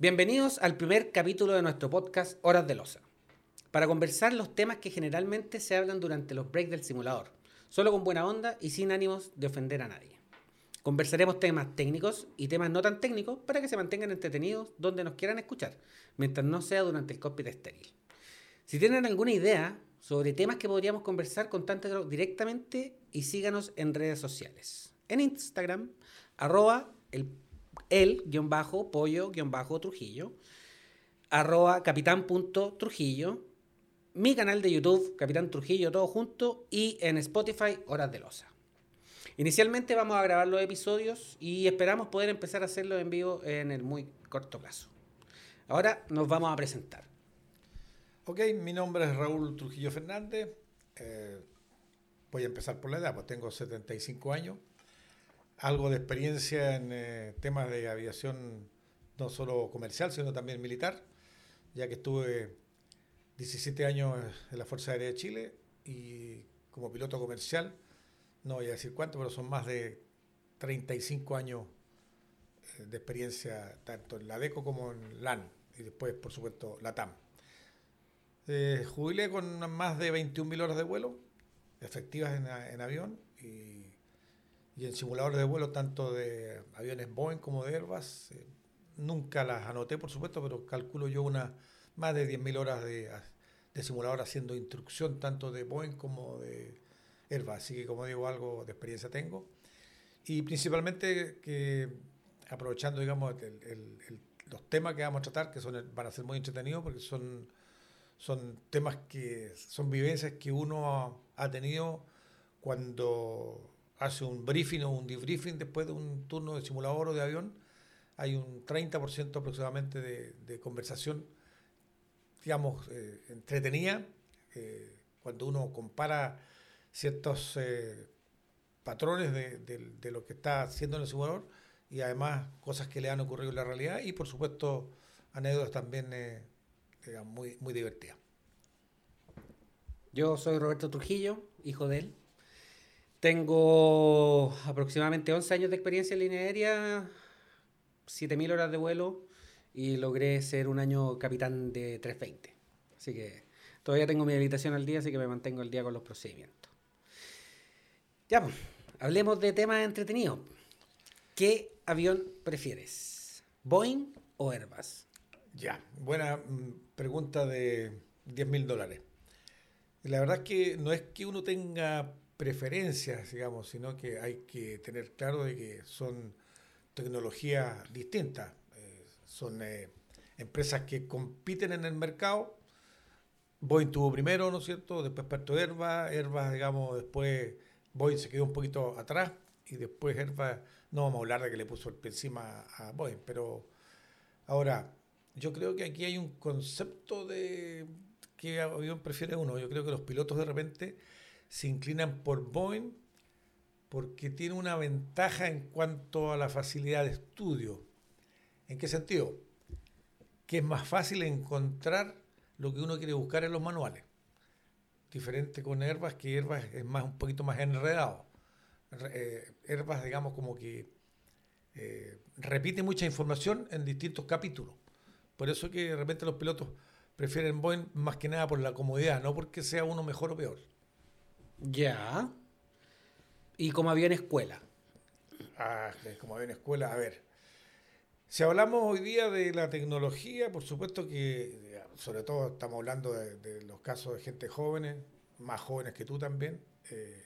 Bienvenidos al primer capítulo de nuestro podcast Horas de Losa, para conversar los temas que generalmente se hablan durante los breaks del simulador, solo con buena onda y sin ánimos de ofender a nadie. Conversaremos temas técnicos y temas no tan técnicos para que se mantengan entretenidos donde nos quieran escuchar, mientras no sea durante el cockpit estéril. Si tienen alguna idea sobre temas que podríamos conversar, contáctenos directamente y síganos en redes sociales. En Instagram, arroba el, el guion bajo, pollo, guion bajo, Trujillo, arroba capitán.trujillo, mi canal de YouTube, Capitán Trujillo, todo junto, y en Spotify, Horas de Losa. Inicialmente vamos a grabar los episodios y esperamos poder empezar a hacerlo en vivo en el muy corto plazo. Ahora nos vamos a presentar. Ok, mi nombre es Raúl Trujillo Fernández. Eh, voy a empezar por la edad, pues tengo 75 años. Algo de experiencia en eh, temas de aviación, no solo comercial, sino también militar, ya que estuve 17 años en la Fuerza Aérea de Chile y como piloto comercial, no voy a decir cuánto, pero son más de 35 años eh, de experiencia tanto en la DECO como en LAN y después, por supuesto, la TAM. Eh, jubilé con más de 21.000 horas de vuelo efectivas en, en avión y, y, en simuladores de vuelo tanto de aviones Boeing como de Airbus. Eh, nunca las anoté, por supuesto, pero calculo yo una más de 10.000 horas de, de, simulador haciendo instrucción tanto de Boeing como de Airbus. Así que, como digo, algo de experiencia tengo. Y principalmente que, aprovechando, digamos, el, el, el, los temas que vamos a tratar, que son, van a ser muy entretenidos porque son son temas que son vivencias que uno ha tenido cuando hace un briefing o un debriefing después de un turno de simulador o de avión. Hay un 30% aproximadamente de, conversación, digamos, eh, entretenida, eh, cuando uno compara ciertos eh, patrones de, de, lo que está haciendo en el simulador y además cosas que le han ocurrido en la realidad y por supuesto anécdotas también muy, muy divertida. Yo soy Roberto Trujillo, hijo de él. Tengo aproximadamente 11 años de experiencia en línea aérea, 7.000 horas de vuelo y logré ser un año capitán de 320. Así que todavía tengo mi habilitación al día, así que me mantengo al día con los procedimientos. Ya, pues, hablemos de temas entretenidos. ¿Qué avión prefieres? ¿Boeing o Airbus? Ya, buena pregunta de 10 mil dólares. La verdad es que no es que uno tenga preferencias, digamos, sino que hay que tener claro de que son tecnologías distintas. Eh, son eh, empresas que compiten en el mercado. Boeing tuvo primero, ¿no es cierto? Después partió Airbus. Airbus, digamos, después Boeing se quedó un poquito atrás y después Airbus, no vamos a hablar de que le puso el pie encima a Boeing, pero ahora yo creo que aquí hay un concepto de qué avión prefiere uno. Yo creo que los pilotos de repente se inclinan por Boeing porque tiene una ventaja en cuanto a la facilidad de estudio. ¿En qué sentido? Que es más fácil encontrar lo que uno quiere buscar en los manuales. Diferente con Airbus, que Airbus es más, un poquito más enredado. Eh, Airbus, digamos, como que eh, repite mucha información en distintos capítulos. Por eso que de repente los pilotos prefieren Boeing más que nada por la comodidad, no porque sea uno mejor o peor. Ya. ¿Y como avión escuela? Ah, como avión escuela, a ver. Si hablamos hoy día de la tecnología, por supuesto que, sobre todo estamos hablando de, los casos de gente jóvenes, más jóvenes que tú también, eh,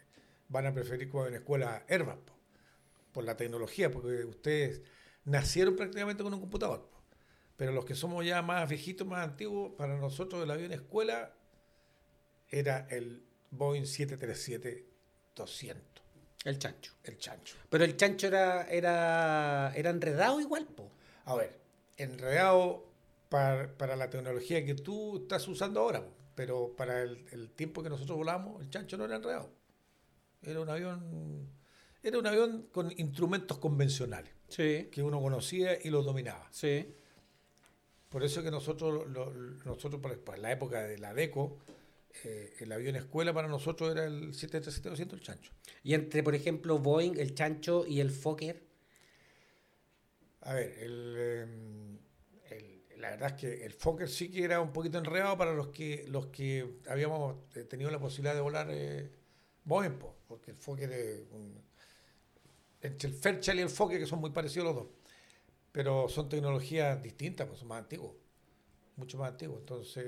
van a preferir como avión escuela Airbus, po, por la tecnología, porque ustedes nacieron prácticamente con un computador. Pero los que somos ya más viejitos, más antiguos, para nosotros el avión escuela era el Boeing 737-200. El chancho. El chancho. Pero el chancho era, era, era enredado igual, po. A ver, enredado para, para la tecnología que tú estás usando ahora, po. pero para el, el, tiempo que nosotros volamos, el chancho no era enredado. Era un avión, era un avión con instrumentos convencionales sí. que uno conocía y los dominaba. Sí. Por eso que nosotros, lo, nosotros para la época de la DECO, eh, el avión escuela para nosotros era el 737-200, el chancho. Y entre, por ejemplo, Boeing, el chancho y el Fokker. A ver, el, eh, el la verdad es que el Fokker sí que era un poquito enredado para los que los que habíamos eh, tenido la posibilidad de volar eh, Boeing, po, porque el Fokker es un, entre el Fairchild y el Fokker, que son muy parecidos los dos, pero son tecnologías distintas, pues son más antiguos, mucho más antiguos. Entonces,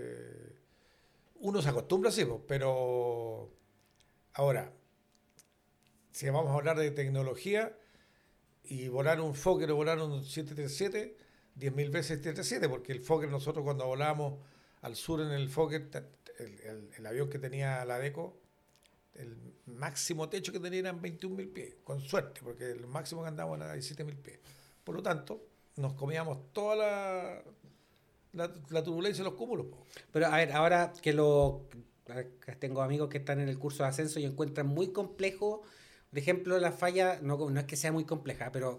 uno se acostumbra pues, pero ahora, si vamos a hablar de tecnología y volar un Fokker o volar un 737, 10.000 veces 737, porque el Fokker, nosotros cuando volábamos al sur en el Fokker, el avión que tenía la DECO, el máximo techo que tenía eran 21.000 pies, con suerte, porque el máximo que andábamos era 17.000 pies. Por lo tanto, nos comíamos toda la, la, la turbulencia de los cúmulos. po. Pero a ver, ahora que lo tengo amigos que están en el curso de ascenso y encuentran muy complejo, por ejemplo, la falla, no, no es que sea muy compleja, pero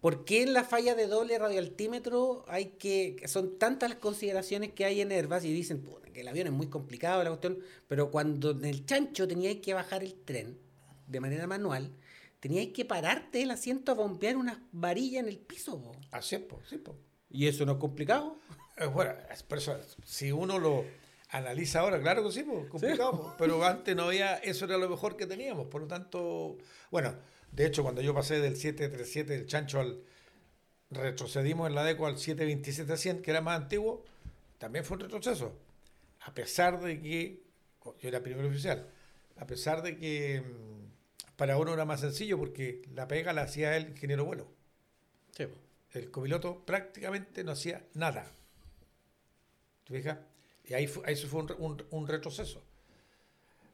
¿por qué en la falla de doble radioaltímetro hay que, son tantas las consideraciones que hay en Airbus y dicen "Puta, que el avión es muy complicado la cuestión, pero cuando en el chancho teníais que bajar el tren de manera manual, teníais que pararte el asiento a bombear unas varillas en el piso. po. Así es, po, sí, po. ¿Y eso no es complicado? Eh, Bueno, por eso, si uno lo analiza ahora, claro que sí, pues, complicado, po, pero antes no había, eso era lo mejor que teníamos, por lo tanto, bueno, de hecho cuando yo pasé del 737 del chancho al, retrocedimos en la DECO al 727-100, que era más antiguo, también fue un retroceso, a pesar de que, yo era primer oficial, a pesar de que mm, para uno era más sencillo porque la pega la hacía el ingeniero vuelo. Sí. El copiloto prácticamente no hacía nada. ¿Te fijas? Y ahí, fu- ahí eso fue un, un- un retroceso.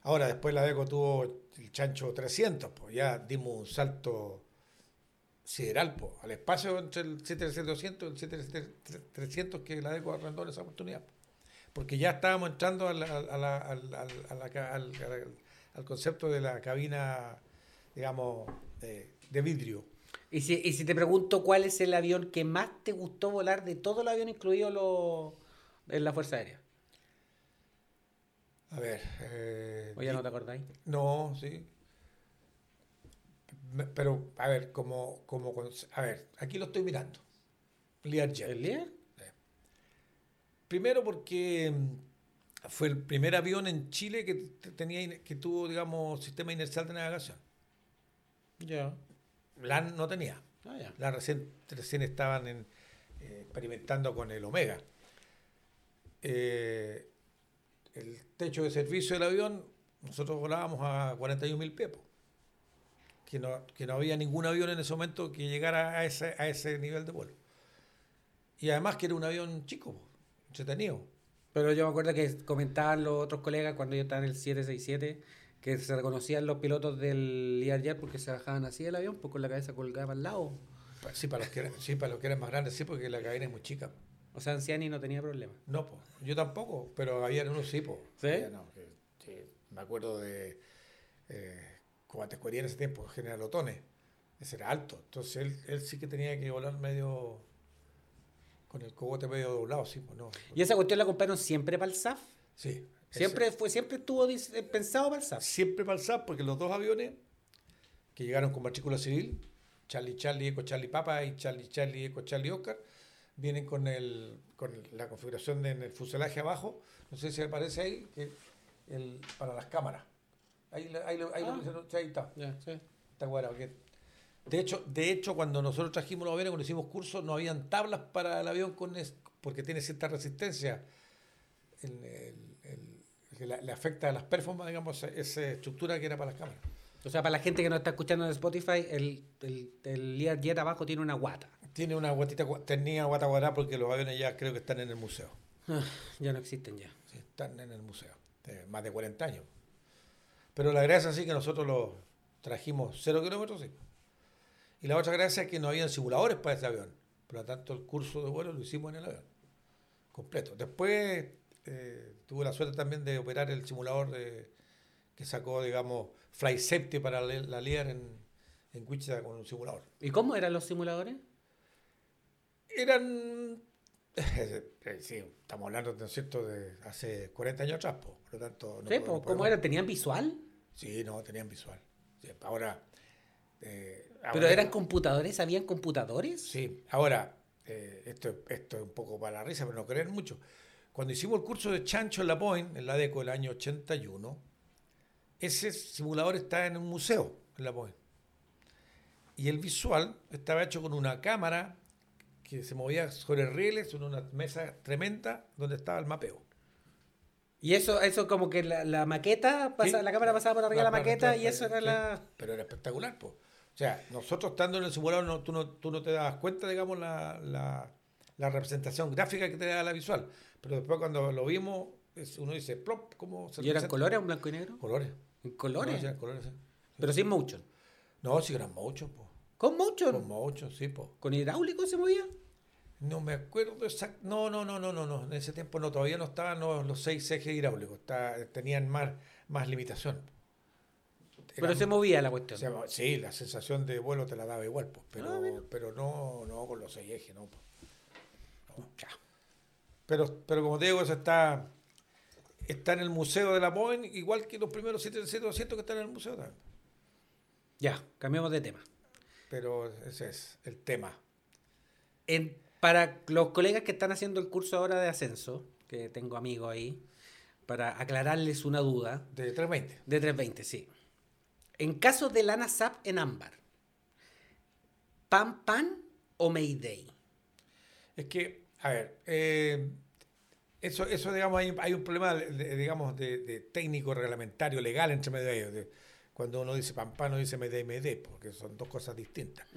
Ahora, después la DECO tuvo el chancho 300, pues ya dimos un salto sideral, pues, al espacio entre el 737-200 y el 737-300 que la DECO arrendó en esa oportunidad. Porque ya estábamos entrando al, al- concepto de la cabina, digamos, de, de vidrio. Y si, y si te pregunto cuál es el avión que más te gustó volar de todo el avión, incluido los en la Fuerza Aérea. A ver. eh, ¿O ya no te acordáis? No, sí. Pero, a ver, como, como, a ver, aquí lo estoy mirando. Learjet. ¿El líder? Primero porque mm, fue el primer avión en Chile que tenía que tuvo, digamos, sistema inercial de navegación. Ya. LAN no tenía. Ah. LAN recién, recién estaban en, eh, experimentando con el Omega. Eh, el techo de servicio del avión, nosotros volábamos a 41.000 pies. po. Que no, que no había ningún avión en ese momento que llegara a ese, a ese nivel de vuelo. Y además que era un avión chico, entretenido. Pero yo me acuerdo que comentaban los otros colegas cuando yo estaba en el 767 que se reconocían los pilotos del Learjet porque se bajaban así del avión, pues con la cabeza colgada al lado. Sí, para los que eran, sí, para los que eran más grandes, sí, porque la cabina es muy chica. O sea, Anciani no tenía problema. No, po. yo tampoco, pero había unos sí, po. ¿Sí? No, que- sí. Me acuerdo de eh, como en ese tiempo, General Otone. Ese era alto. Entonces él, él sí que tenía que volar medio con el cogote medio doblado, sí, pues no. ¿Y esa cuestión la compraron siempre para el SAF? Sí. Siempre, fue, siempre estuvo pensado para el SAF. Siempre para el SAP, porque los dos aviones que llegaron con matrícula civil, Charlie Charlie Eco Charlie Papa y Charlie Charlie Eco Charlie Oscar, vienen con, el, con la configuración de, en el fuselaje abajo, no sé si aparece ahí, que el, para las cámaras. Ahí, le- ahí, lo- ahí, lo Ah. sí, ahí está, sí. está que- de, hecho, de hecho, cuando nosotros trajimos los aviones, cuando hicimos cursos, no habían tablas para el avión con es- porque tiene cierta resistencia. El- el- el- que la- le afecta a las performances, digamos, esa estructura que era para las cámaras. O sea, para la gente que no está escuchando en Spotify, el, el, el Learjet abajo tiene una guata. Tiene una guatita, tenía guata cuadrada porque los aviones ya creo que están en el museo. Ah, ya no existen ya. Sí, están en el museo. de más de 40 años. Pero la gracia sí que nosotros los trajimos 0 kilómetros, sí. Y la otra gracia es que no habían simuladores para ese avión. Por lo tanto, el curso de vuelo lo hicimos en el avión. Completo. Después eh, tuve la suerte también de operar el simulador de, que sacó, digamos, Flight Safety para la, la LIAR en, en Wichita con un simulador. ¿Y cómo eran los simuladores? Eran. eh, sí, estamos hablando, ¿no es cierto?, de hace 40 años atrás, po. por lo tanto. no Sí, puedo- no ¿Cómo eran? ¿Tenían visual? Sí, no, tenían visual. Ahora. eh, ¿Pero eran computadores? ¿Habían computadores? Sí, ahora, eh, esto, esto es un poco para la risa, pero no creen mucho. Cuando hicimos el curso de Chancho en la Point, en la DECO del año 81, ese simulador está en un museo en la Point. Y el visual estaba hecho con una cámara que se movía sobre rieles en una mesa tremenda donde estaba el mapeo. Y eso, eso como que la, maqueta, pasa, la cámara pasaba por arriba de la, maqueta y eso era la... Pero era espectacular, pues. O sea, nosotros estando en el simulador, no, tú, no, tú no te das cuenta, digamos, la, la, representación gráfica que te da la visual. Pero después cuando lo vimos, uno dice, plop, ¿cómo se ¿Y eran colores o blanco y negro? Colores. Colores, sí. Pero sin motion. No, sí eran motion, pues. ¿Con motion? Con motion, sí, pues. ¿Con hidráulico se movía? No me acuerdo exacto. No, no, no, no, no, no. En ese tiempo no, todavía no estaban los, seis ejes hidráulicos. tenían más, más limitación. pero se movía la cuestión. sí, la sensación de vuelo te la daba igual, pues, pero, ah, pero no, no con los seis ejes, no. Pues. Pero, pero como te digo, eso está, está en el Museo de la Boeing, igual que los primeros 777 que están en el museo también. Ya, cambiamos de tema. Pero ese es el tema. En para los colegas que están haciendo el curso ahora de ascenso, que tengo amigos ahí, para aclararles una duda. De 320. De 320, sí. En caso de Lana Zap en ámbar, ¿Pan Pan o Mayday? Es que, a ver, eh, eso, eso, digamos, hay, un problema, de, digamos, de, técnico, reglamentario, legal entre medio de ellos. cuando uno dice Pan Pan, uno dice Mayday, Mayday, porque son dos cosas distintas.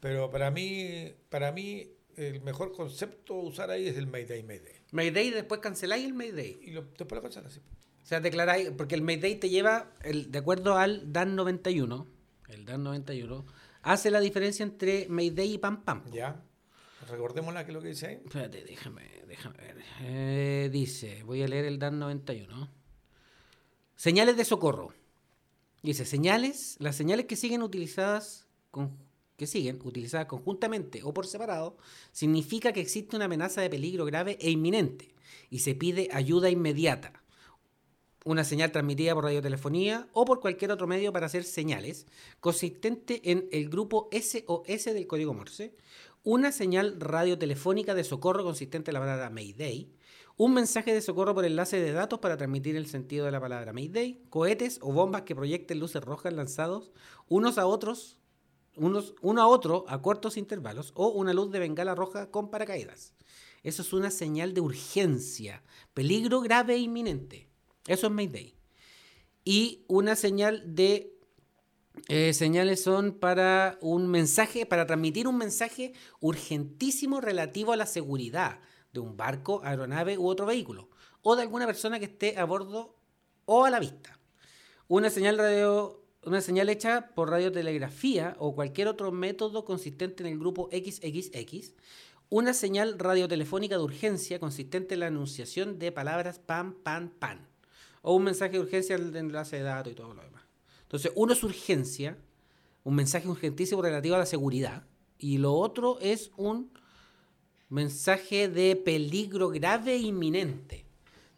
Pero para mí, para mí el mejor concepto a usar ahí es el Mayday Mayday. Mayday después canceláis el Mayday. Y después lo cancelas, sí. O sea, declaráis, porque el Mayday te lleva, el, de acuerdo al DAN 91, el DAN 91, hace la diferencia entre Mayday y Pam Pam. Ya. Recordémosla que es lo que dice ahí. Espérate, déjame, déjame ver. Eh, dice, voy a leer el DAN 91. Señales de socorro. Dice, señales, las señales que siguen utilizadas con que siguen, utilizadas conjuntamente o por separado, significa que existe una amenaza de peligro grave e inminente y se pide ayuda inmediata. Una señal transmitida por radiotelefonía o por cualquier otro medio para hacer señales, consistente en el grupo SOS del código Morse, una señal radiotelefónica de socorro consistente en la palabra Mayday, un mensaje de socorro por enlace de datos para transmitir el sentido de la palabra Mayday, cohetes o bombas que proyecten luces rojas lanzados unos a otros uno a otro a cortos intervalos o una luz de bengala roja con paracaídas. Eso es una señal de urgencia, peligro grave e inminente. Eso es Mayday. Y una señal de eh, señales son para un mensaje, para transmitir un mensaje urgentísimo relativo a la seguridad de un barco, aeronave u otro vehículo, o de alguna persona que esté a bordo o a la vista. Una señal radio una señal hecha por radiotelegrafía o cualquier otro método consistente en el grupo XXX, una señal radiotelefónica de urgencia consistente en la anunciación de palabras pan, pan, pan, o un mensaje de urgencia de enlace de datos y todo lo demás. Entonces, uno es urgencia, un mensaje urgentísimo relativo a la seguridad, y lo otro es un mensaje de peligro grave e inminente.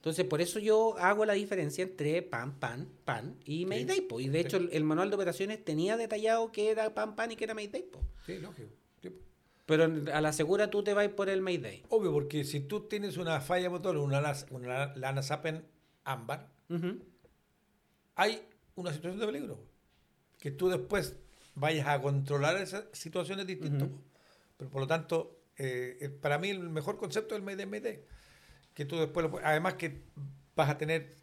Entonces, por eso yo hago la diferencia entre pan, pan, pan y Mayday. Y de hecho, el, manual de operaciones tenía detallado que era pan, pan y que era Mayday. Sí, lógico. Pero a la segura tú te vas por el Mayday. Obvio, porque si tú tienes una falla motor, una, una Lana Sapen ámbar, hay una situación de peligro. Que tú después vayas a controlar esas situaciones distintas. Pero por lo tanto, eh, para mí el mejor concepto es el Mayday Mayday que tú después, además que vas a tener,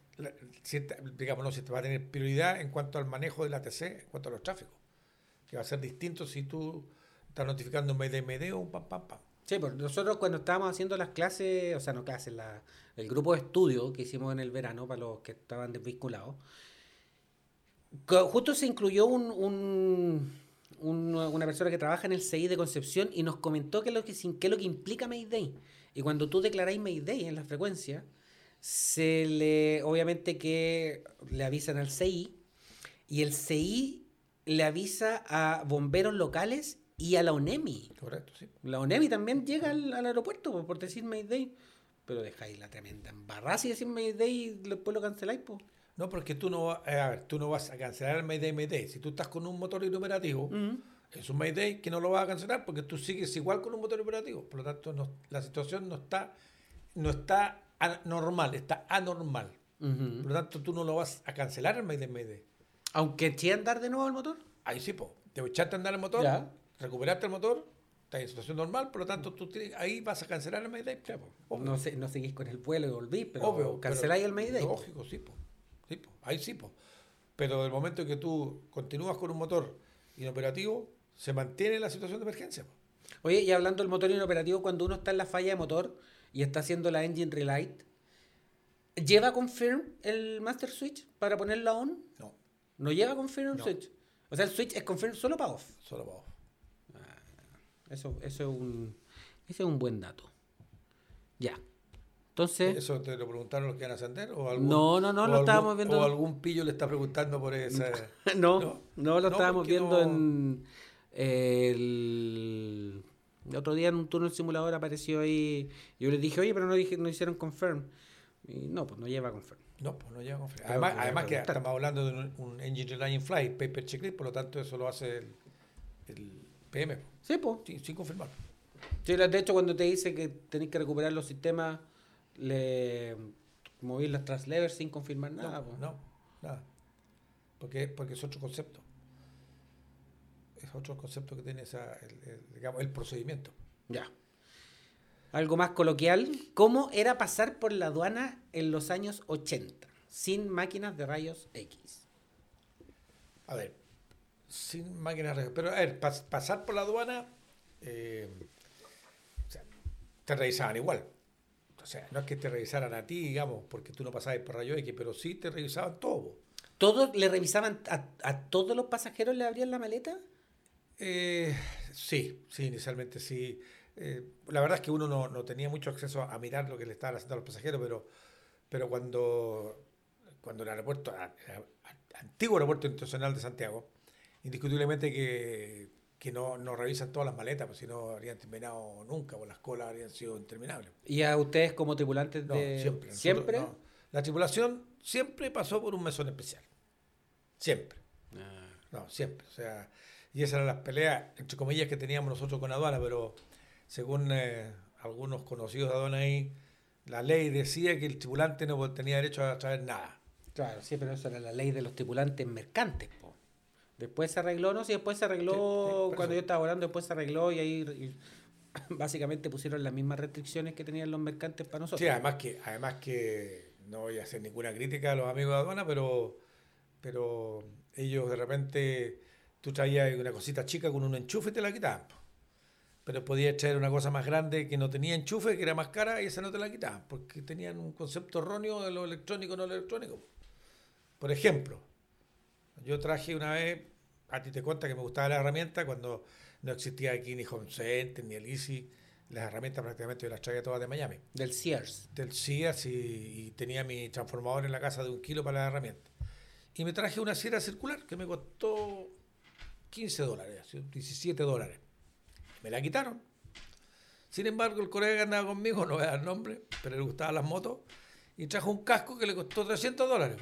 digamos, no, si te va a tener prioridad en cuanto al manejo del ATC, en cuanto a los tráficos, que va a ser distinto si tú estás notificando un MD o un pam pam pam. Sí, porque nosotros cuando estábamos haciendo las clases, o sea, no clases, la, el grupo de estudio que hicimos en el verano para los que estaban desvinculados, justo se incluyó un, un, una persona que trabaja en el CI de Concepción y nos comentó qué es lo que, qué es lo que implica Mayday. Y cuando tú declaráis Mayday en la frecuencia, se le, obviamente que le avisan al CI y el CI le avisa a bomberos locales y a la ONEMI. Correcto, sí. La ONEMI también llega al, aeropuerto por decir Mayday. Pero dejáis la tremenda embarrada y decir Mayday y después lo canceláis, pues. No, porque tú no, eh, a ver, tú no vas a cancelar el Mayday Mayday. Si tú estás con un motor enumerativo, Es un Mayday que no lo vas a cancelar porque tú sigues igual con un motor operativo. Por lo tanto, no- la situación no está, no está anormal, está anormal. Ujú. Por lo tanto, tú no lo vas a cancelar el Mayday Mayday. Aunque eché a andar de nuevo el motor. Ahí sí, po. Te echaste a andar el motor, Ya. recuperaste el motor, estás en situación normal, por lo tanto, tú tienes- ahí vas a cancelar el Mayday. Obvio. No, sé, no seguís con el vuelo y volvís, pero Obvio, canceláis pero el Mayday. Lógico, sí, po. Sí, po. Ahí sí, po. Pero del momento que tú continúas con un motor inoperativo, se mantiene la situación de emergencia. Oye, y hablando del motor inoperativo, cuando uno está en la falla de motor y está haciendo la engine relight, ¿lleva confirm el master switch para ponerlo a on? No, No lleva confirm No. switch. O sea, el switch es confirm solo para off. solo para off. Eso, eso es un, ese es un buen dato. Ya. Entonces, ¿Eso te lo preguntaron los que van a ascender? ¿O algún, No, no, no, lo algún- estábamos viendo- ¿O algún pillo le está preguntando por esa...? no, no. no, lo No, estábamos viendo no- en el, otro día en un turno del simulador apareció ahí. Yo les dije, oye, pero no, dije, no hicieron confirm. Y no, pues no lleva confirm. No, pues no llega con fre- Creo Además, que además estamos hablando de un, un Engine Reliant Flight, Paper Checklist, por lo tanto eso lo hace el, el PM, po. Sí, pues. sin, sin confirmar. Sí, de hecho, cuando te dice que tenéis que recuperar los sistemas, le movís las translevers sin confirmar nada. no, pues. no, nada. Porque, porque es otro concepto. Es otro concepto que tiene esa, el, el- digamos, el procedimiento. Ya. Algo más coloquial. ¿Cómo era pasar por la aduana en los años 80 sin máquinas de rayos X? A ver, sin máquinas de- Pero a ver, pas- pasar por la aduana, eh, o sea, te revisaban igual. O sea, no es que te revisaran a ti, digamos, porque tú no pasabas por rayo X, pero sí te revisaban todo. ¿Todos le revisaban a, a todos los pasajeros le abrían la maleta? Eh, sí, sí, inicialmente sí. Eh, la verdad es que uno no, no tenía mucho acceso a, mirar lo que le estaban haciendo a los pasajeros, pero, pero cuando, cuando el aeropuerto, a- antiguo aeropuerto internacional de Santiago, indiscutiblemente que, que no, no revisan todas las maletas, pues si no habrían terminado nunca, o las colas habrían sido interminables. ¿Y a ustedes como tripulantes No, de... siempre. nosotros- ¿Siempre? no. La tripulación siempre pasó por un mesón especial. Siempre. Ah, No, siempre. O sea, y esas eran las peleas, entre comillas, que teníamos nosotros con aduana, pero según eh, algunos conocidos de aduana ahí, la ley decía que el tripulante no tenía derecho a traer nada. claro, sí, pero eso era la ley de los tripulantes mercantes. po. Después se arregló, no, sí, después se arregló, Sí, sí, por cuando yo estaba volando, después se arregló y ahí y básicamente pusieron las mismas restricciones que tenían los mercantes para nosotros. Sí, además que, además que no voy a hacer ninguna crítica a los amigos de aduana, pero, pero ellos de repente, tú traías una cosita chica con un enchufe y te la quitaban. Pero podías traer una cosa más grande que no tenía enchufe, que era más cara, y esa no te la quitaban, porque tenían un concepto erróneo de lo electrónico no lo electrónico. Por ejemplo, yo traje una vez, a ti te cuenta que me gustaba la herramienta cuando no existía aquí ni Home Center, ni el Easy, las herramientas prácticamente yo las traía todas de Miami Del Sears. del CIAS y, y tenía mi transformador en la casa de un kilo para la herramienta. Y me traje una sierra circular que me costó 15 dólares, así, 17 dólares. Me la quitaron. Sin embargo, el colega que andaba conmigo, no voy a dar nombre, pero le gustaban las motos, y trajo un casco que le costó 300 dólares.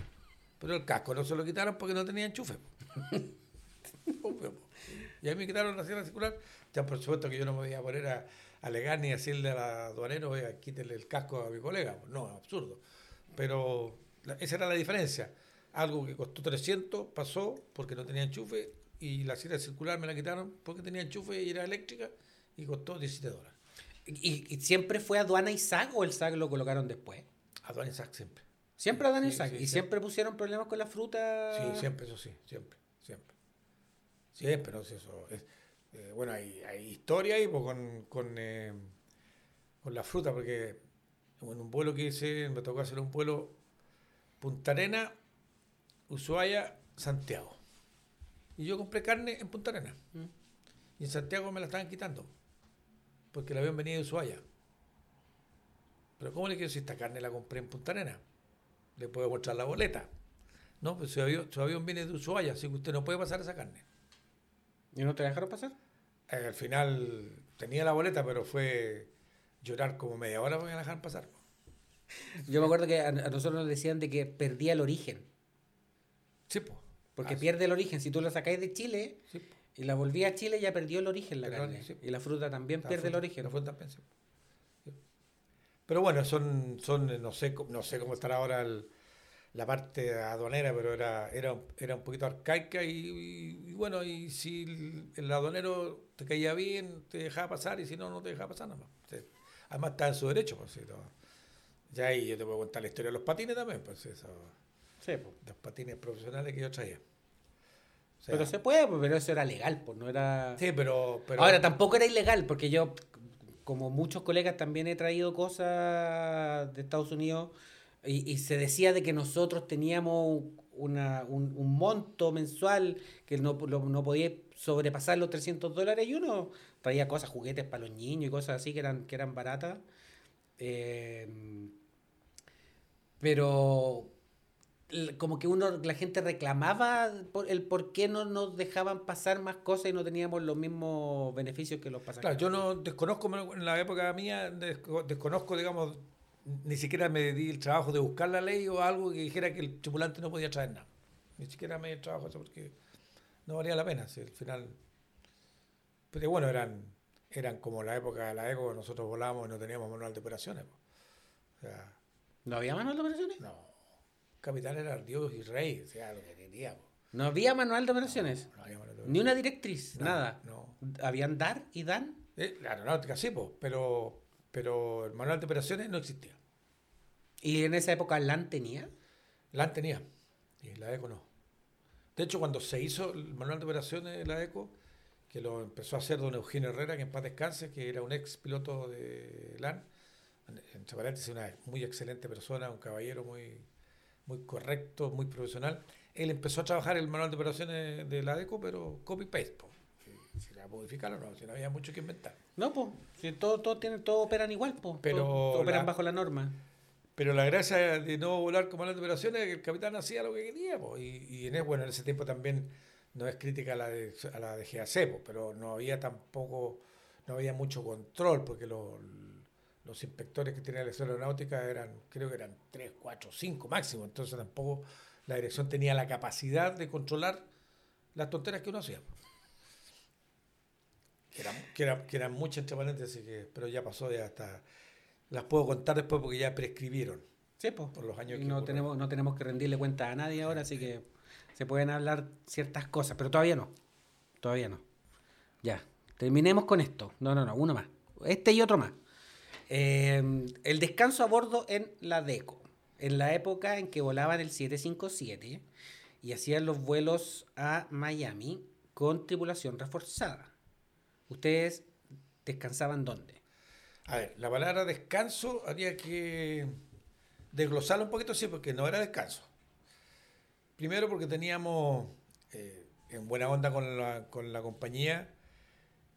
Pero el casco no se lo quitaron porque no tenía enchufe. Po. y ahí me quitaron la sierra circular. Ya por supuesto que yo no me voy a poner a alegar ni a decirle al aduanero, oiga, quítele el casco a mi colega. No, absurdo. Pero esa era la diferencia. Algo que costó 300 pasó porque no tenía enchufe y la sierra circular me la quitaron porque tenía enchufe y era eléctrica y costó 17 dólares. ¿Y, y siempre fue aduana y SAC o el SAC lo colocaron después? Aduana y SAC siempre. Siempre aduana y SAC. sí, ¿Y siempre. siempre pusieron problemas con la fruta? Sí, siempre, eso sí, siempre, siempre. Siempre, no sé, eso es. eh, bueno, hay, hay historia ahí pues, con, con, eh, con la fruta, porque en un vuelo que hice, me tocó hacer un vuelo Punta Arena, Ushuaia, Santiago. Y yo compré carne en Punta Arena. Mm. Y en Santiago me la estaban quitando, porque la habían venido de Ushuaia. Pero ¿cómo le quiero si esta carne la compré en Punta Arena? Le puedo mostrar la boleta. No, pues su avión, su avión viene de Ushuaia, así que usted no puede pasar esa carne. ¿Y no te dejaron pasar? Eh, al final tenía la boleta, pero fue llorar como media hora para que la dejaran pasar. Yo me acuerdo que a nosotros nos decían de que perdía el origen. Sí, pues. Porque Ah, sí. pierde el origen. Si tú lo sacáis de Chile, Sí. Y la volví a Chile ya perdió el origen la Pero, carne. sí. Y la fruta también La pierde el fruta- origen. la fruta también. Pero bueno, son, son eh, no sé, no sé cómo estará ahora el- la parte aduanera, pero era, era, era un poquito arcaica y, y- y bueno, y si el, el aduanero te caía bien, te dejaba pasar y si no, no te dejaba pasar nada más. Además está en su derecho, pues sí. Ya ahí yo te puedo contar la historia de los patines también, pues eso, Sí, po. los patines profesionales que yo traía. O sea, pero se puede, pues, pero eso era legal, pues no era... Sí, pero, pero Ahora, tampoco era ilegal, porque yo, como muchos colegas, también he traído cosas de Estados Unidos y, y se decía de que nosotros teníamos una, un, un monto mensual que no, lo- no podía sobrepasar los 300 dólares y uno traía cosas, juguetes para los niños y cosas así que eran, que eran baratas. Eh, pero como que uno, la gente reclamaba por el por qué no nos dejaban pasar más cosas y no teníamos los mismos beneficios que los pasajeros. Claro, yo no desconozco, en la época mía, desco- desconozco, digamos, ni siquiera me di el trabajo de buscar la ley o algo que dijera que el tripulante no podía traer nada. Ni siquiera me di el trabajo eso porque no valía la pena, si al final... Pero bueno, eran, eran como la época de la ECO, nosotros volábamos y no teníamos manual de operaciones. po. O sea, ¿No había manual de operaciones? no, capitán era Dios y rey, o sea, lo que queríamos. No había manual de operaciones. No había manual de Ni una directriz, Nada, nada. no. ¿Habían DAR y DAN? Eh, la aeronáutica sí, po, pero, pero el manual de operaciones no existía. ¿Y en esa época LAN tenía? LAN tenía, y la ECO no. De hecho, cuando se hizo el manual de operaciones de la ECO, que lo empezó a hacer don Eugenio Herrera, que en paz descanse, que era un ex piloto de LAN, entre paréntesis, una muy excelente persona, un caballero muy, muy correcto, muy profesional. Él empezó a trabajar el manual de operaciones de la ECO, pero copy-paste. Si, la modificaron, no, si no había mucho que inventar. No, pues. Si todo, todo, todo operan igual, pues. Pero Todo, operan la- bajo la norma. Pero la gracia de no volar como manual de operaciones es que el capitán hacía lo que quería. po, Y, y en, e- bueno, en ese tiempo también no es crítica a la de, a la de GAC, po, pero no había tampoco, no había mucho control, porque los, los inspectores que tenía la escuela aeronáutica eran, creo que eran 3, 4, 5 máximo. Entonces tampoco la dirección tenía la capacidad de controlar las tonteras que uno hacía. Que eran, que eran, que eran muchas entre paréntesis, que, pero ya pasó, ya hasta las puedo contar después porque ya prescribieron. Sí, pues. Por los años Y que no tenemos, no tenemos que rendirle cuenta a nadie ahora, así que se pueden hablar ciertas cosas, pero todavía no. Todavía no. Ya, terminemos con esto. No, no, no, uno más. Este y otro más. Eh, el descanso a bordo en la DECO. En la época en que volaban el 757 y hacían los vuelos a Miami con tripulación reforzada. ¿Ustedes descansaban dónde? A ver, la palabra descanso habría que desglosarla un poquito, sí, porque no era descanso. Primero porque teníamos, eh, en buena onda con la, con la compañía,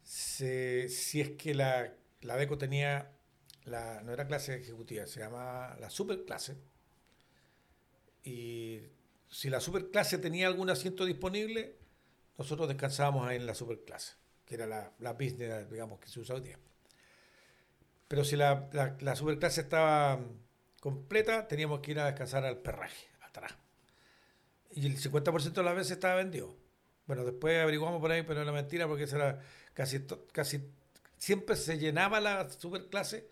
si es que la, la DECO tenía, la, no era clase ejecutiva, se llamaba la superclase. Y si la superclase tenía algún asiento disponible, nosotros descansábamos en la superclase, que era la, la business, digamos, que se usa hoy día. Pero si la, la, la superclase estaba completa, teníamos que ir a descansar al perraje, atrás. Y el 50% de las veces estaba vendido. Bueno, después averiguamos por ahí, pero era mentira porque era casi, casi siempre se llenaba la superclase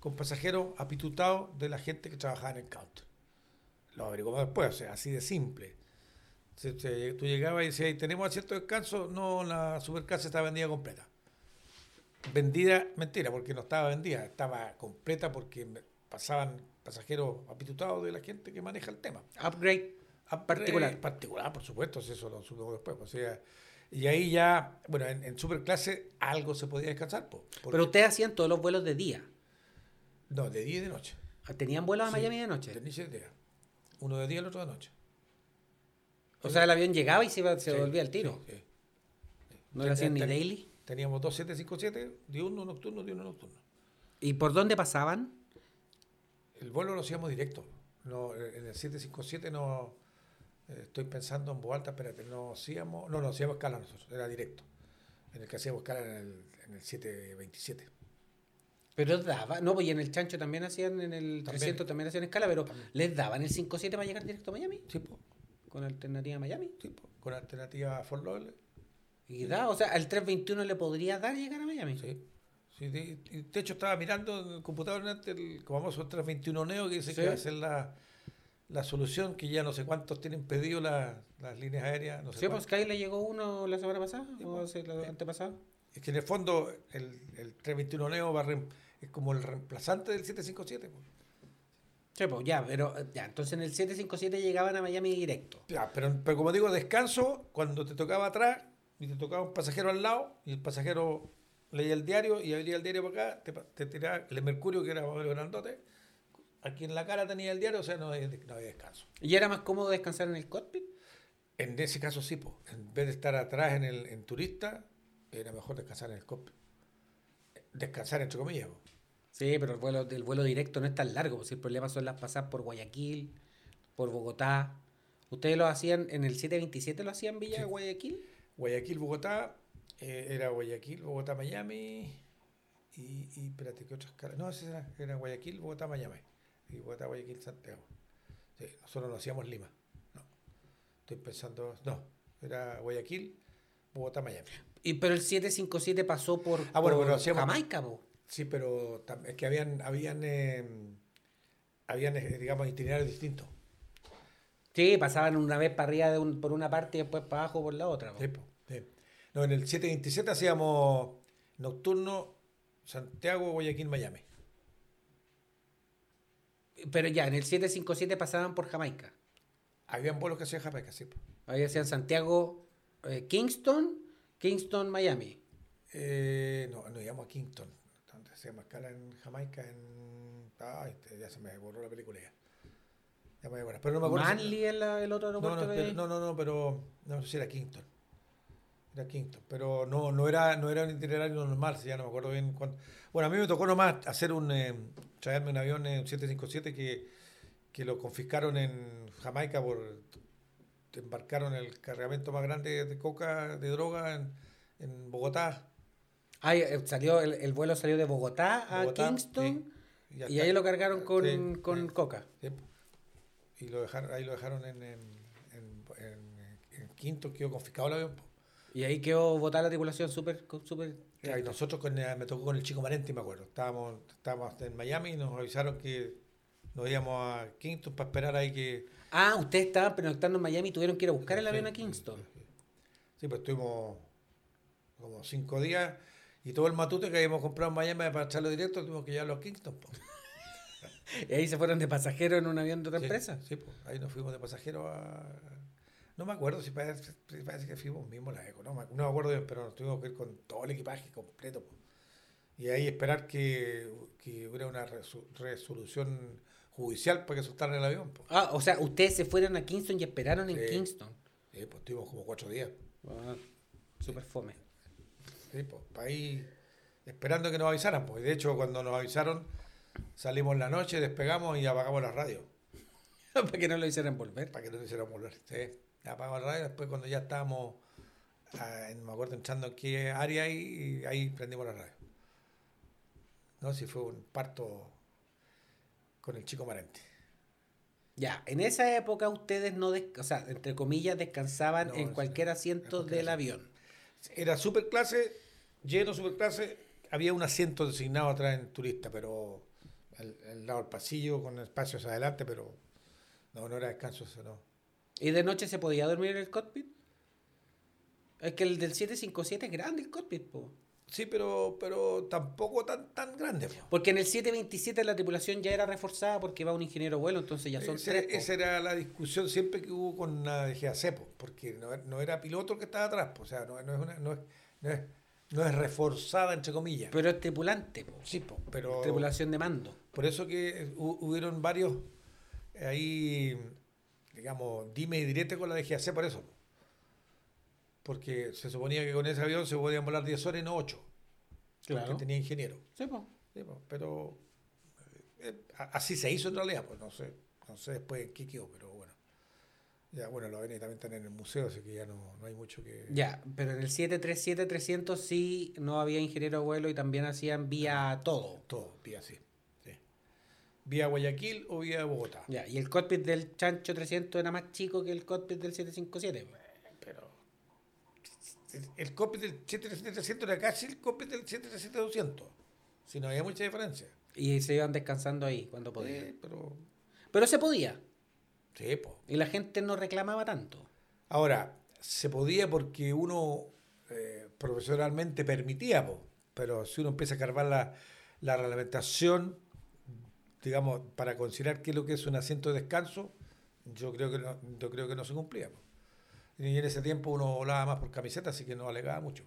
con pasajeros apitutados de la gente que trabajaba en el counter. Lo averiguamos después, o sea, así de simple. Se- se- tú llegabas y decías, ¿tenemos asiento de descanso? No, la superclase está vendida completa. Vendida, mentira, porque no estaba vendida, estaba completa porque pasaban pasajeros apitutados de la gente que maneja el tema. Upgrade particular. particular, por supuesto, si eso lo supimos después. pues, o sea, y ahí ya, bueno, en, en superclase algo se podía descansar. po, Pero ustedes hacían todos los vuelos de día. No, de día y de noche. ¿Tenían vuelos a Sí, Miami de noche? De noche y de día. Uno de día y el otro de noche. O sea, el avión llegaba y se, iba- se Sí, volvía al tiro. sí. No lo hacían ni daily. Teníamos dos 757, diurno nocturno, diurno nocturno. ¿Y por dónde pasaban? El vuelo lo hacíamos directo. No, en el 757 no. eh, estoy pensando en voz alta, espérate, no hacíamos. No, no hacíamos escala nosotros, era directo. En el que hacíamos escala en el, en el 727. Pero daba, no, pues y en el chancho también hacían, en el También. 300 también hacían escala, pero También. ¿les daban el 5-7 para llegar directo a Miami? Sí, po, Con alternativa a Miami. sí, po, con alternativa a Fort Lauderdale. Y da, o sea, el 321 le podría dar llegar a Miami. Sí. sí de, de, hecho, estaba mirando en el computador antes el famoso 321 Neo que dice Sí. que va a ser la, la solución, que ya no sé cuántos tienen pedido la- las líneas aéreas. No sé Sí, pues cuántos. Sky le llegó uno la semana pasada, Sí, o pues. la antepasada. Es que en el fondo el, el 321 Neo va a es como el reemplazante del 757. pues. Sí, pues ya, pero ya, entonces en el 757 llegaban a Miami directo. Ya, pero, pero como digo, descanso cuando te tocaba atrás y te tocaba un pasajero al lado y el pasajero leía el diario y abría el diario para acá, te, te tiraba el Mercurio, que era más grandote, aquí en la cara tenía el diario, o sea, no había, no había descanso. ¿Y era más cómodo descansar en el cockpit? En ese caso sí, pues, en vez de estar atrás en el en turista, era mejor descansar en el cockpit. Descansar entre comillas. po. Sí, pero el vuelo, el vuelo directo no es tan largo, pues el problema son las pasadas por Guayaquil, por Bogotá. ¿Ustedes lo hacían en el 727 lo hacían Villa Sí. Guayaquil? Guayaquil, Bogotá, eh, era Guayaquil, Bogotá, Miami. Y, y espérate, ¿qué otras caras? No, era, era Guayaquil, Bogotá, Miami. Y Bogotá, Guayaquil, Santiago. Sí, nosotros no hacíamos Lima. No. Estoy pensando, no, era Guayaquil, Bogotá, Miami. Y, pero el 757 pasó por, Ah, bueno, por pero hacíamos- Jamaica, po. Sí, pero es que habían, habían, eh, habían eh, digamos, itinerarios distintos. Sí, pasaban una vez para arriba de un- por una parte y después para abajo por la otra. po. Sí, sí. No, en el 727 hacíamos nocturno Santiago, Guayaquil, Miami. Pero ya, en el 757 pasaban por Jamaica. Habían vuelos que hacían Jamaica, sí. po. Ahí hacían Santiago, eh, Kingston, Kingston, Miami. Eh, no, no íbamos a Kingston. Donde se llama escala en Jamaica, en. Ay, ya se me borró la película ya. Ya me voy a. Pero no me acuerdo. si- Manly es la- el otro no, aeropuerto no, pero- no, no, no, pero. No sé si era Kingston. Era Kingston. Pero no, no, era, no era un itinerario normal, si ya no me acuerdo bien cuánto. Bueno, a mí me tocó nomás hacer un. eh, traerme un avión en 757 que, que lo confiscaron en Jamaica por. Embarcaron el cargamento más grande de coca, de droga en, en Bogotá. Ah, eh, salió, el, el vuelo salió de Bogotá a Kingston sí, y ahí lo cargaron con, Sí, con sí. coca. Y lo dejaron, ahí lo dejaron en, en, en, en- en Quinto, quedó confiscado el avión. Y ahí quedó botada la tripulación súper... Y ahí nosotros con, eh, me tocó con el chico Marenti, me acuerdo. Estábamos, estábamos en Miami y nos avisaron que nos íbamos a Kingston para esperar ahí que... Ah, ustedes estaban pernoctando en Miami y tuvieron que ir a buscar el avión a Kingston. sí, pues estuvimos como cinco días y todo el matute que habíamos comprado en Miami para echarlo directo tuvimos que llevarlo a Kingston. po. Y ahí se fueron de pasajero en un avión de otra Sí, empresa. Sí, pues, ahí nos fuimos de pasajero a... No me acuerdo si parece, si parece que fuimos mismos la ECO, no me, no me acuerdo bien, pero nos tuvimos que ir con todo el equipaje completo. pues. Y ahí esperar que, que hubiera una resolución judicial para que soltaran el avión. Ah, o sea, ustedes se fueron a Kingston y esperaron en Sí. Kingston. Sí, pues estuvimos como cuatro días. Ah, súper fome. Sí, pues, para ahí esperando que nos avisaran. Pues. Y de hecho, cuando nos avisaron, salimos en la noche, despegamos y apagamos la radio. Para que no lo hicieran volver. para que no nos hiciéramos volver. Sí. Apagamos la radio, después cuando ya estábamos, ah, en- me acuerdo, entrando en qué área y, y ahí prendimos la radio. No, si fue un parto con el chico Marente. Ya, en esa época ustedes no, o sea, entre comillas, descansaban No, en cualquier en asiento del avión. Era super clase, lleno super clase, había un asiento designado atrás en turista, pero al, al lado del pasillo con espacios adelante, pero no, no era descanso eso, no. ¿Y de noche se podía dormir en el cockpit? Es que el del 757 es grande el cockpit, po. Sí, pero, pero tampoco tan, tan grande. po. Porque en el 727 la tripulación ya era reforzada porque iba un ingeniero vuelo, entonces ya son Ese- tres. po. esa era la discusión siempre que hubo con la GAC, po, porque no, no era piloto el que estaba atrás, po, o sea, no, no es, una- no, es, no, es, no es reforzada, entre comillas. Pero es tripulante, sí, pero Tripulación de mando. por eso que hu- hubieron varios eh, ahí, digamos, dime y direte con la DGAC por eso. Po. Porque se suponía que con ese avión se podían volar 10 horas y no 8, Claro. porque tenía ingeniero. Sí, po. Sí, po, pero eh, a- así se hizo en realidad, pues no sé, no sé después en qué quedó, pero bueno. Ya, bueno, los aviones también están en el museo, así que ya no, no hay mucho que... Ya, pero en el 737-300 sí no había ingeniero de vuelo y también hacían vía todo. Todo, vía. Sí. Vía Guayaquil o vía Bogotá. Ya, y el cockpit del Chancho 300 era más chico que el cockpit del 757. Pero el cockpit del 737-300 era casi el cockpit del 737-200. Si no había mucha diferencia. Y se iban descansando ahí cuando podían. Sí, pero. Pero se podía. Sí, po. Y la gente no reclamaba tanto. Ahora, se podía porque uno eh, profesionalmente permitía, po. pero si uno empieza a cargar la, la reglamentación, digamos, para considerar qué es lo que es un asiento de descanso, yo creo que no, yo creo que no se cumplía. po. Y en ese tiempo uno volaba más por camiseta, así que no alegaba mucho.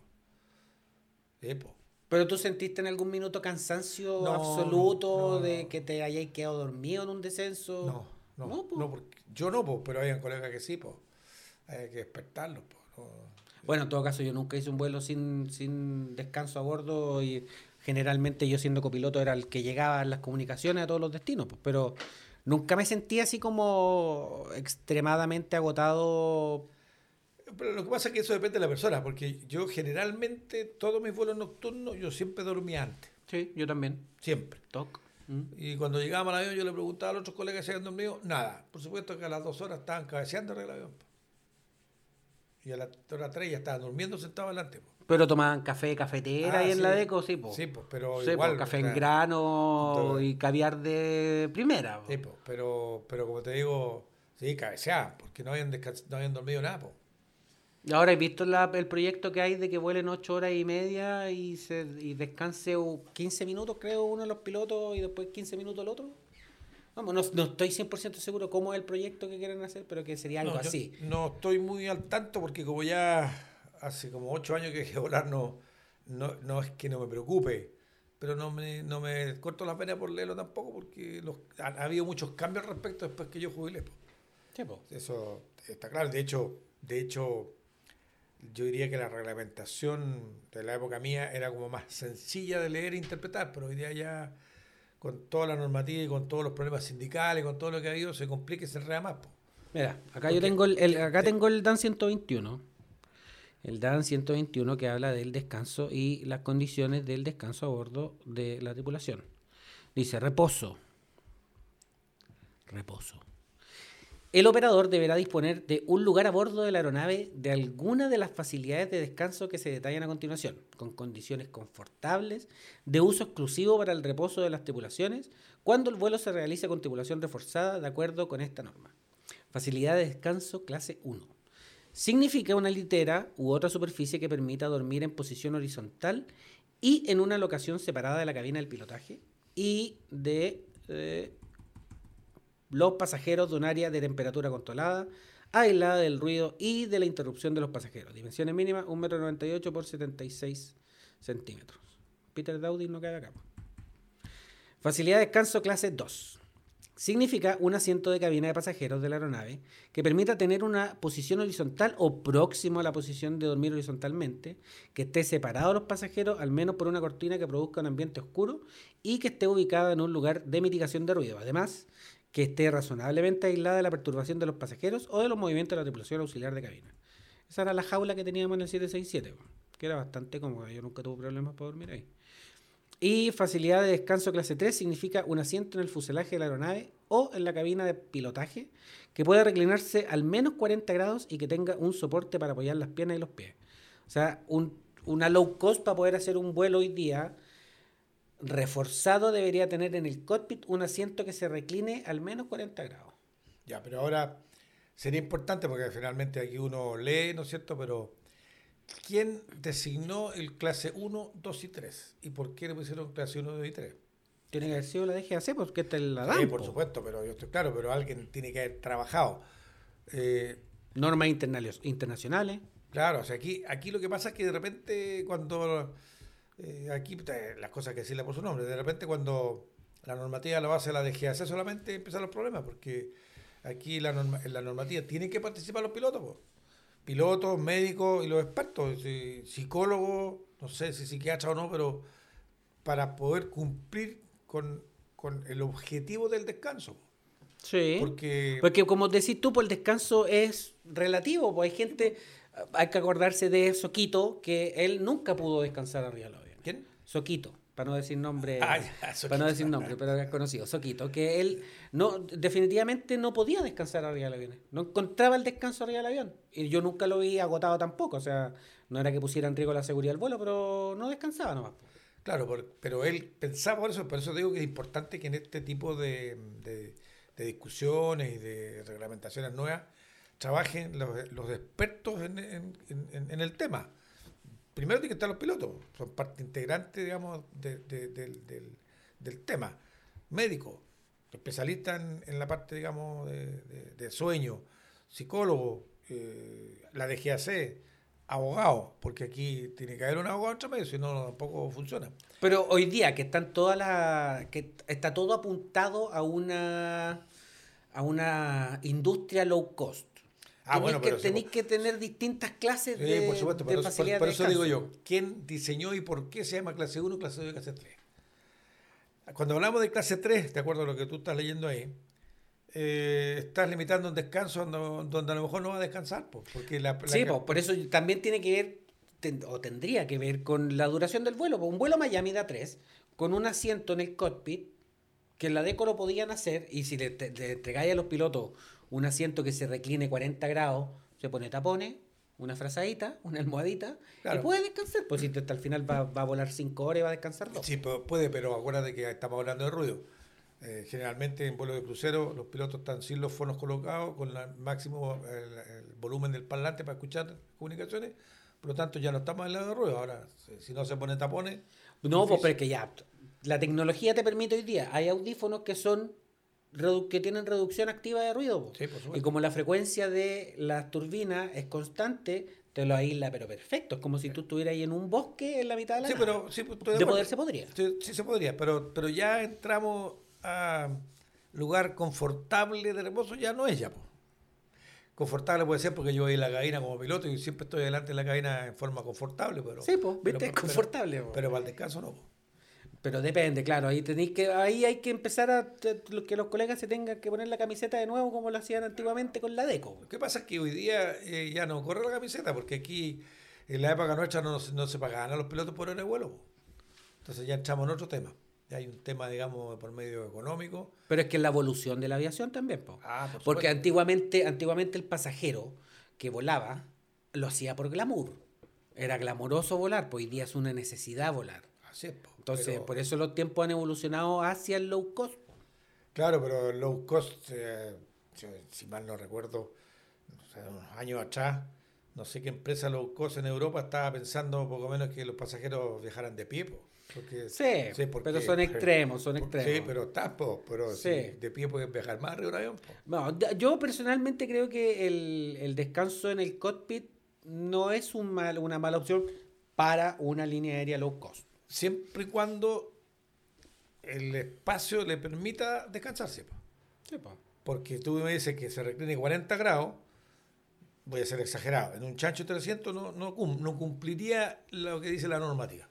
¿Pero tú sentiste en algún minuto cansancio No, absoluto no, no, de que te hayáis quedado dormido en un descenso? No, no, No, po. no, porque yo no, po, pero hay colegas que sí, pues. Hay que despertarlos, po, no. Bueno, en todo caso, yo nunca hice un vuelo sin, sin descanso a bordo y generalmente yo siendo copiloto era el que llegaba en las comunicaciones a todos los destinos, pues, pero nunca me sentí así como extremadamente agotado. Pero lo que pasa es que eso depende de la persona, porque yo generalmente todos mis vuelos nocturnos yo siempre dormía antes, Sí, yo también. siempre. Toc. Y cuando llegábamos al avión yo le preguntaba a los otros colegas si habían dormido, nada. Por supuesto que a las dos horas estaban cabeceando del avión. Y a las hora tres ya estaban durmiendo sentados adelante. po. Pero tomaban café, cafetera Ah, ahí en la deco, sí, po. Sí, pues, pero Sí, po, igual. café en grano entonces- y caviar de primera. po. Sí, po, pero, pero como te digo, sí, cabeceaban, porque no habían, no habían dormido nada. po. Y Ahora he visto la- el proyecto que hay de que vuelen 8 horas y media y, se, y descanse u- 15 minutos, creo, uno de los pilotos y después 15 minutos el otro. Vamos, no, no estoy 100% seguro cómo es el proyecto que quieren hacer, pero que sería algo No, así. No estoy muy al tanto porque como ya hace como ocho años que dejé de volar, no, no, no es que no me preocupe, pero no me, no me corto las venas por leerlo tampoco porque los, ha, ha habido muchos cambios al respecto después que yo jubilé. Eso está claro. De hecho, de hecho, yo diría que la reglamentación de la época mía era como más sencilla de leer e interpretar, pero hoy día ya con toda la normativa y con todos los problemas sindicales, con todo lo que ha habido, se complica y se enreda más. po. Mira, acá Porque- yo tengo el, el- acá tengo el DAN 121. El DAN 121 que habla del descanso y las condiciones del descanso a bordo de la tripulación. Dice reposo. Reposo. El operador deberá disponer de un lugar a bordo de la aeronave de alguna de las facilidades de descanso que se detallan a continuación, con condiciones confortables, de uso exclusivo para el reposo de las tripulaciones, cuando el vuelo se realice con tripulación reforzada de acuerdo con esta norma. Facilidad de descanso clase 1. Significa una litera u otra superficie que permita dormir en posición horizontal y en una locación separada de la cabina del pilotaje y de eh, los pasajeros de un área de temperatura controlada, aislada del ruido y de la interrupción de los pasajeros. Dimensiones mínimas 1,98 m por 76 centímetros. Peter Dowdy no queda acá. Facilidad de descanso clase 2. Significa un asiento de cabina de pasajeros de la aeronave que permita tener una posición horizontal o próximo a la posición de dormir horizontalmente, que esté separado de los pasajeros al menos por una cortina que produzca un ambiente oscuro y que esté ubicada en un lugar de mitigación de ruido. Además, que esté razonablemente aislada de la perturbación de los pasajeros o de los movimientos de la tripulación auxiliar de cabina. Esa era la jaula que teníamos en el 767, que era bastante cómoda. Yo nunca tuve problemas para dormir ahí. Y facilidad de descanso clase 3 significa un asiento en el fuselaje de la aeronave o en la cabina de pilotaje que pueda reclinarse al menos 40 grados y que tenga un soporte para apoyar las piernas y los pies. O sea, un- una low cost para poder hacer un vuelo hoy día reforzado debería tener en el cockpit un asiento que se recline al menos 40 grados. Ya, pero ahora sería importante porque finalmente aquí uno lee, ¿no es cierto? Pero ¿quién designó el clase 1, 2 y 3? ¿Y por qué le pusieron clase 1, 2 y 3? Tiene que haber sido la DGAC porque esta es la Sí, DAN, por po. supuesto, pero yo estoy claro, pero alguien tiene que haber trabajado. Eh, Normas internacionales. claro, o sea, aquí, aquí lo que pasa es que de repente cuando, eh, aquí eh, las cosas hay que decirle por su nombre, de repente cuando la normativa lo hace la DGAC solamente empiezan los problemas, porque aquí la, norma- en la normativa tienen que participar los pilotos, po. pilotos, médicos y los expertos, si- psicólogos, no sé si psiquiatra o no, pero para poder cumplir con, con el objetivo del descanso. Sí. Porque, Porque como decís tú, pues el descanso es relativo, pues hay gente, hay que acordarse de Soquito, que él nunca pudo descansar arriba. Soquito, para no decir nombre, Ah, ya, para no decir nombre, pero es conocido, Soquito, que él no definitivamente no podía descansar arriba del avión, no encontraba el descanso arriba del avión. Y yo nunca lo vi agotado tampoco, o sea, no era que pusiera en riesgo la seguridad del vuelo, pero no descansaba nomás. Claro, por- pero él pensaba por eso, por eso digo que es importante que en este tipo de, de- de discusiones y de reglamentaciones nuevas trabajen los, los expertos en, en- en- en el tema. Primero tienen que estar los pilotos, son parte integrante, digamos, de- de- del, del- tema. Médicos, especialistas en, en la parte, digamos, de, sueño, psicólogos, eh, la DGAC, abogados, porque aquí tiene que haber un abogado entre medio, si no, tampoco funciona. Pero hoy día que están todas las que está todo apuntado a una a una industria low cost. Ah, bueno, que, tenéis que tener distintas clases Sí, de, por supuesto, de por facilidad por de eso digo yo, ¿quién diseñó y por qué se llama clase 1, clase 2 y clase 3? Cuando hablamos de clase 3, de acuerdo a lo que tú estás leyendo ahí, eh, estás limitando un descanso donde, donde a lo mejor no va a descansar, pues, porque la, la- Sí, po, por eso también tiene que ver, ten- o tendría que ver con la duración del vuelo. Un vuelo Miami da 3, con un asiento en el cockpit, que en la DECO lo podían hacer, y si le, le entregáis a los pilotos un asiento que se recline 40 grados, se pone tapones, una frazadita, una almohadita, Claro. y puede descansar. Pues si hasta el final va, va a volar 5 horas y va a descansar 2. Sí, pu- puede, pero acuérdate que estamos hablando de ruido. Eh, generalmente en vuelos de crucero los pilotos están sin los fonos colocados, con el máximo el, el volumen del parlante para escuchar comunicaciones, por lo tanto ya no estamos hablando de ruido. Ahora, si- no se ponen tapones, No, pues difícil. pero es que ya, la tecnología te permite hoy día, hay audífonos que son que tienen reducción activa de ruido. Sí, por supuesto. y como la frecuencia de las turbinas es constante, te lo aísla, pero perfecto. Es como si tú estuvieras ahí en un bosque en la mitad de la Sí, nada. pero sí, de poder se podría. Sí, sí se podría, pero, pero ya entramos a lugar confortable de reposo, ya no es ya. po. Confortable puede ser porque yo voy en la cabina como piloto y siempre estoy delante de la cabina en forma confortable, pero... Sí, pues, pero- viste, es pero- confortable. po. Pero, para el descanso no. po. Pero depende, claro, ahí tenéis que, ahí hay que empezar a que los colegas se tengan que poner la camiseta de nuevo como lo hacían antiguamente con la deco. Lo que pasa es que hoy día eh, ya no corre la camiseta, porque aquí en la época nuestra no, no se pagaban a los pilotos por hora de vuelo. Entonces ya entramos en otro tema. Ya hay un tema, digamos, por medio económico. Pero es que la evolución de la aviación también, po. Ah, por Porque antiguamente, antiguamente el pasajero que volaba lo hacía por glamour. Era glamoroso volar, pues hoy día es una necesidad volar. Así es. po. Entonces, Pero- por eso los tiempos han evolucionado hacia el low cost. Claro, pero el low cost, eh, si, mal no recuerdo, o sea, unos años atrás, no sé qué empresa low cost en Europa estaba pensando poco menos que los pasajeros viajaran de pie. po, porque, Sí, pero son extremos, son extremos. Sí, pero po, pero Sí. de pie pueden viajar más arriba un avión. No, yo personalmente creo que el, el descanso en el cockpit no es un mal, una mala opción para una línea aérea low cost. Siempre y cuando el espacio le permita descansarse. po. Porque tú me dices que se recline 40 grados, voy a ser exagerado, en un chancho 300 no, no, cum- no cumpliría lo que dice la normativa.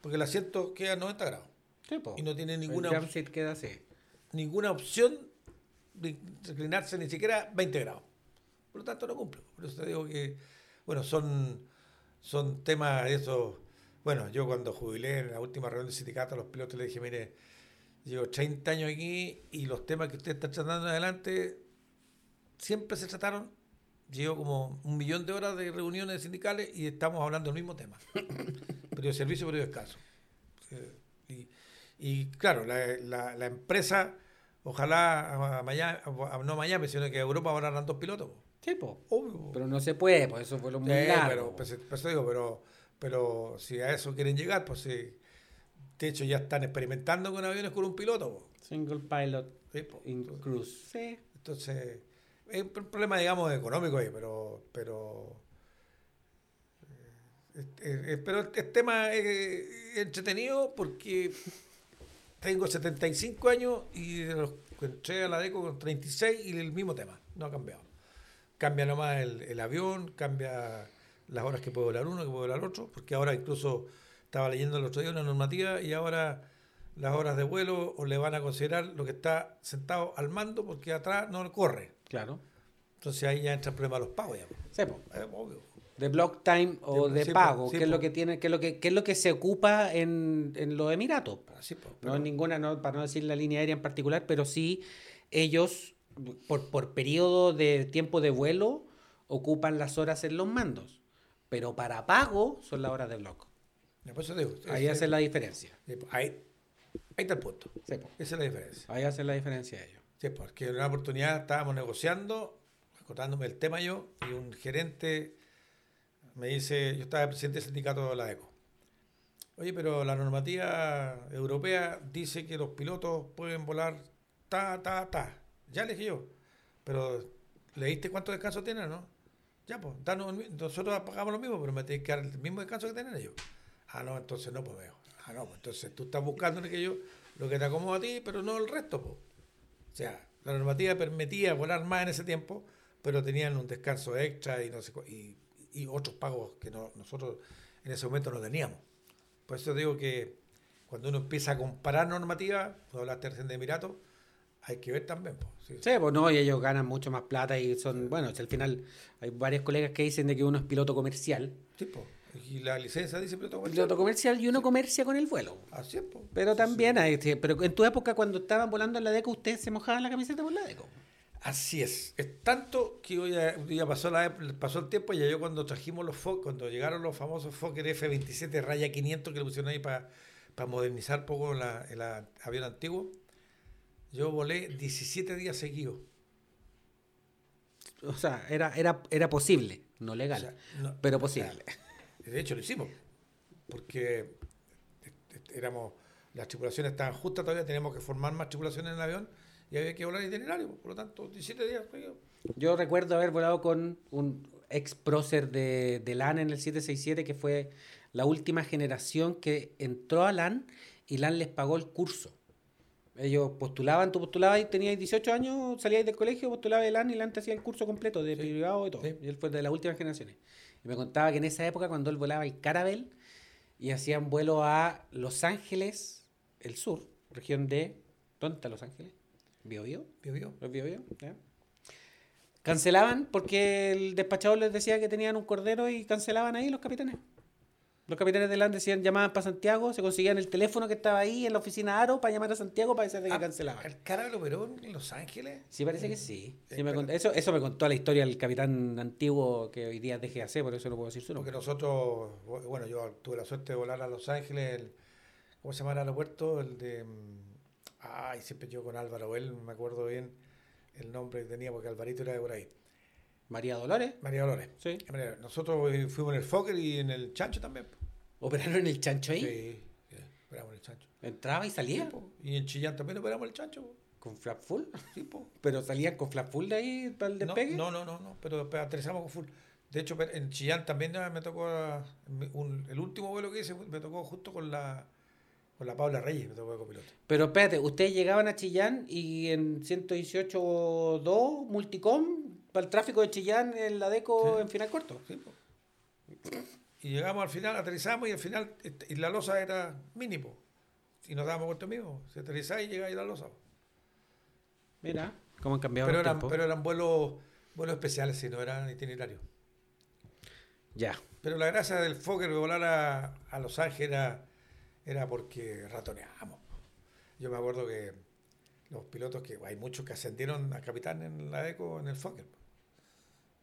Porque el asiento queda a 90 grados y no tiene ninguna, el op- jump seat queda así. ninguna opción de reclinarse ni siquiera 20 grados. Por lo tanto, no cumple. Por eso te digo que, bueno, son, son temas de esos. Bueno, yo cuando jubilé en la última reunión del sindicato a los pilotos le dije, mire, llevo 30 años aquí y los temas que usted está tratando adelante siempre se trataron. Llevo como un millón de horas de reuniones sindicales y estamos hablando del mismo tema. periodo de servicio, periodo de descanso. Eh, Y, y claro, la, la- la empresa, ojalá a, Miami, a- no a Miami, sino que a Europa van a dar dos pilotos. Sí, po. Obvio. Pero no se puede, pues eso fue lo muy Sí, largo. pero, pues, pues, digo, pero, pero si a eso quieren llegar, pues sí. De hecho, ya están experimentando con aviones con un piloto. po. Single pilot Sí, cruise. Sí. Entonces, es un problema, digamos, económico ahí, pero. pero eh, pero el tema es entretenido porque tengo 75 años y los entré a la DECO con 36 y el mismo tema, no ha cambiado. Cambia nomás el, el avión, cambia las horas que puede volar uno, que puede volar otro, porque ahora incluso estaba leyendo el otro día una normativa y ahora las horas de vuelo o le van a considerar lo que está sentado al mando porque atrás no corre. Claro. Entonces ahí ya entra el problema de los pagos. Ya. Sí, obvio. de block time o de sí, pago, sí, que es lo que tiene, que es lo que, que es lo que se ocupa en, en los Emiratos. pues, No en ninguna, no, para no decir la línea aérea en particular, pero sí ellos, por, por periodo de tiempo de vuelo, ocupan las horas en los mandos. Pero para pago son las horas de block. Digo, Ahí hace la diferencia. pues, ahí, ahí está el punto. Sí, po. Esa es la diferencia. Ahí hace la diferencia ellos. Sí, porque en una oportunidad estábamos negociando, acotándome el tema yo, y un gerente me dice, yo estaba presidente del sindicato de la ECO. Oye, pero la normativa europea dice que los pilotos pueden volar ta, ta, ta. Ya le dije yo, pero ¿leíste cuánto descanso tienen, no? Ya, pues, danos nosotros pagamos lo mismo, pero me tienes que dar el mismo descanso que tienen ellos. Ah, no, entonces no, pues veo. Ah, no, pues entonces tú estás buscando que yo lo que te acomoda a ti, pero no el resto, pues. O sea, la normativa permitía volar más en ese tiempo, pero tenían un descanso extra y no sé y, y otros pagos que no- nosotros en ese momento no teníamos. Por eso digo que cuando uno empieza a comparar normativas, cuando hablaste recién de Emiratos, hay que ver también. pues, sí. Sí, pues no, y ellos ganan mucho más plata y son, bueno, si al final hay varios colegas que dicen de que uno es piloto comercial. Sí, pues. Y la licencia dice piloto comercial. Piloto comercial y uno comercia con el vuelo. Así es, pues. Pero también hay, sí, pero en tu época cuando estaban volando en la DECO, ustedes se mojaban la camiseta por la DECO. Así es. Es tanto que hoy ya, ya pasó, la, pasó el tiempo y ya yo cuando trajimos los Fokker, cuando llegaron los famosos Fokker F-27 raya 500 que le pusieron ahí para modernizar un poco la- el avión antiguo, yo volé 17 días seguidos. O sea, era, era, era posible, no O legal, sea, no- pero posible. de hecho lo hicimos, porque éramos, las tripulaciones estaban justas todavía, teníamos que formar más tripulaciones en el avión y había que volar itinerario, por lo tanto 17 días seguidos. Yo recuerdo haber volado con un ex prócer de, de LAN en el 767, que fue la última generación que entró a LAN y LAN les pagó el curso. Ellos postulaban, tú postulabas y tenías 18 años, salías del colegio, postulabas de LAN y LAN te hacía el curso completo de Sí. privado y todo. Sí. Y él fue de las últimas generaciones. Y me contaba que en esa época, cuando él volaba el Caravelle y hacían vuelo a Los Ángeles, el sur, región de. ¿Dónde está Los Ángeles? ¿Bio Bio? ¿Vio, vio? ¿Los yo? ¿Ya? Cancelaban porque el despachador les decía que tenían un cordero y cancelaban ahí los capitanes. Los capitanes de LAN decían, llamaban para Santiago, se conseguían el teléfono que estaba ahí en la oficina Aro para llamar a Santiago para decir de que Ah, cancelaban. ¿El Carabel operó en Los Ángeles? Sí, parece que sí. Me cont- eso, eso me contó la historia del capitán antiguo que hoy día es DGAC, por eso no puedo decir su Porque nombre. nosotros, bueno, yo tuve la suerte de volar a Los Ángeles, el- ¿cómo se llama el aeropuerto? El de... mm, Ay, siempre yo con Álvaro, él me acuerdo bien el nombre que tenía, porque Alvarito era de por ahí. María Dolores, María Dolores. sí. Nosotros eh, fuimos en el Fokker y en el Chancho también. Operaron en el chancho ahí. Sí, sí, operamos el Chancho. Entraba y salía Sí, po. y en Chillán también operamos el Chancho. po. con flap full. Sí, po. Pero salían con flap full de ahí para el despegue. no, no, no, no, pero, pero aterrizamos con full. De hecho, en Chillán también ah, me tocó, un- el último vuelo que hice me tocó justo con la, con la Paula Reyes, me tocó de copiloto. Pero espérate, ustedes llegaban a Chillán y en 118.2 Multicom para el tráfico de Chillán en la DECO Sí. en final corto. Sí, po. Y llegamos al final, aterrizamos y al final este, y la losa era mínimo. Y nos dábamos cuenta mismo. Se aterrizaba y llegaba y la losa. Mira, cómo han cambiado Pero los eran, tiempos. pero eran vuelos, vuelos especiales, si no eran itinerarios. Ya. Pero la gracia del Fokker de volar a, a Los Ángeles era, era porque ratoneábamos. Yo me acuerdo que los pilotos que hay muchos que ascendieron a capitán en la ECO en el Fokker,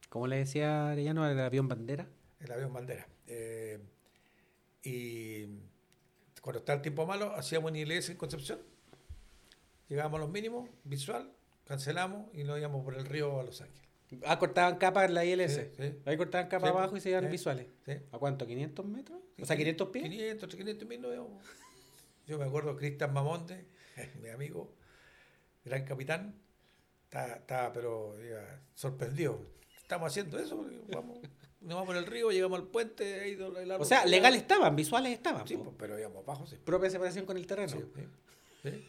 ¿Cómo le decía Arellano al avión bandera? el avión bandera. Eh, y cuando está el tiempo malo, hacíamos un ILS en Concepción. Llegábamos a los mínimos, visual, cancelamos y nos íbamos por el río a Los Ángeles. Ah, cortaban capas en la ILS. Sí, sí. Ahí cortaban capas Sí, abajo y se iban visuales. ¿A cuánto? ¿500 metros? O sea, 500 pies. 500, 500 mil no íbamos. Yo me acuerdo Cristian Mamonte, mi amigo, gran capitán, estaba, estaba, pero diga, sorprendido. Estamos haciendo eso, vamos, nos vamos por el río, llegamos al puente, ahí O sea, legal estaban, visuales estaban. Sí, po. pues, pero íbamos bajo, sí. Propia separación con el terreno. Sí, sí, sí.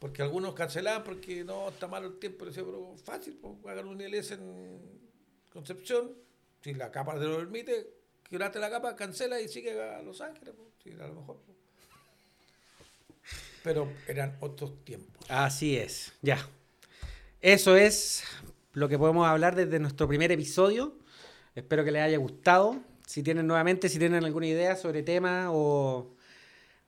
Porque algunos cancelaban porque no, está malo el tiempo. Decía, pero fácil, pues, hagan un ILS en Concepción. Si la capa te lo permite, quebraste la capa, cancela y sigue a Los Ángeles. Pues. Sí, a lo mejor. Pero eran otros tiempos. Así es, ya. Eso es lo que podemos hablar desde nuestro primer episodio. Espero que les haya gustado. Si tienen nuevamente, si tienen alguna idea sobre tema o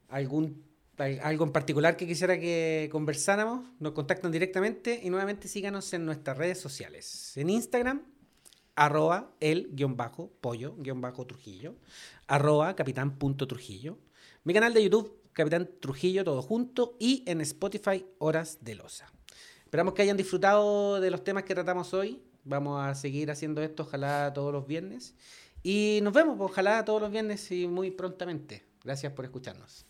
algún algo en particular que quisiera que conversáramos, nos contactan directamente y nuevamente síganos en nuestras redes sociales. En Instagram, arroba el guion bajo pollo guion bajo Trujillo, arroba capitán punto Trujillo. Mi canal de YouTube, Capitán Trujillo, todo junto, y en Spotify, Horas de Losa. Esperamos que hayan disfrutado de los temas que tratamos hoy. Vamos a seguir haciendo esto, ojalá todos los viernes. Y nos vemos, ojalá todos los viernes y muy prontamente. Gracias por escucharnos.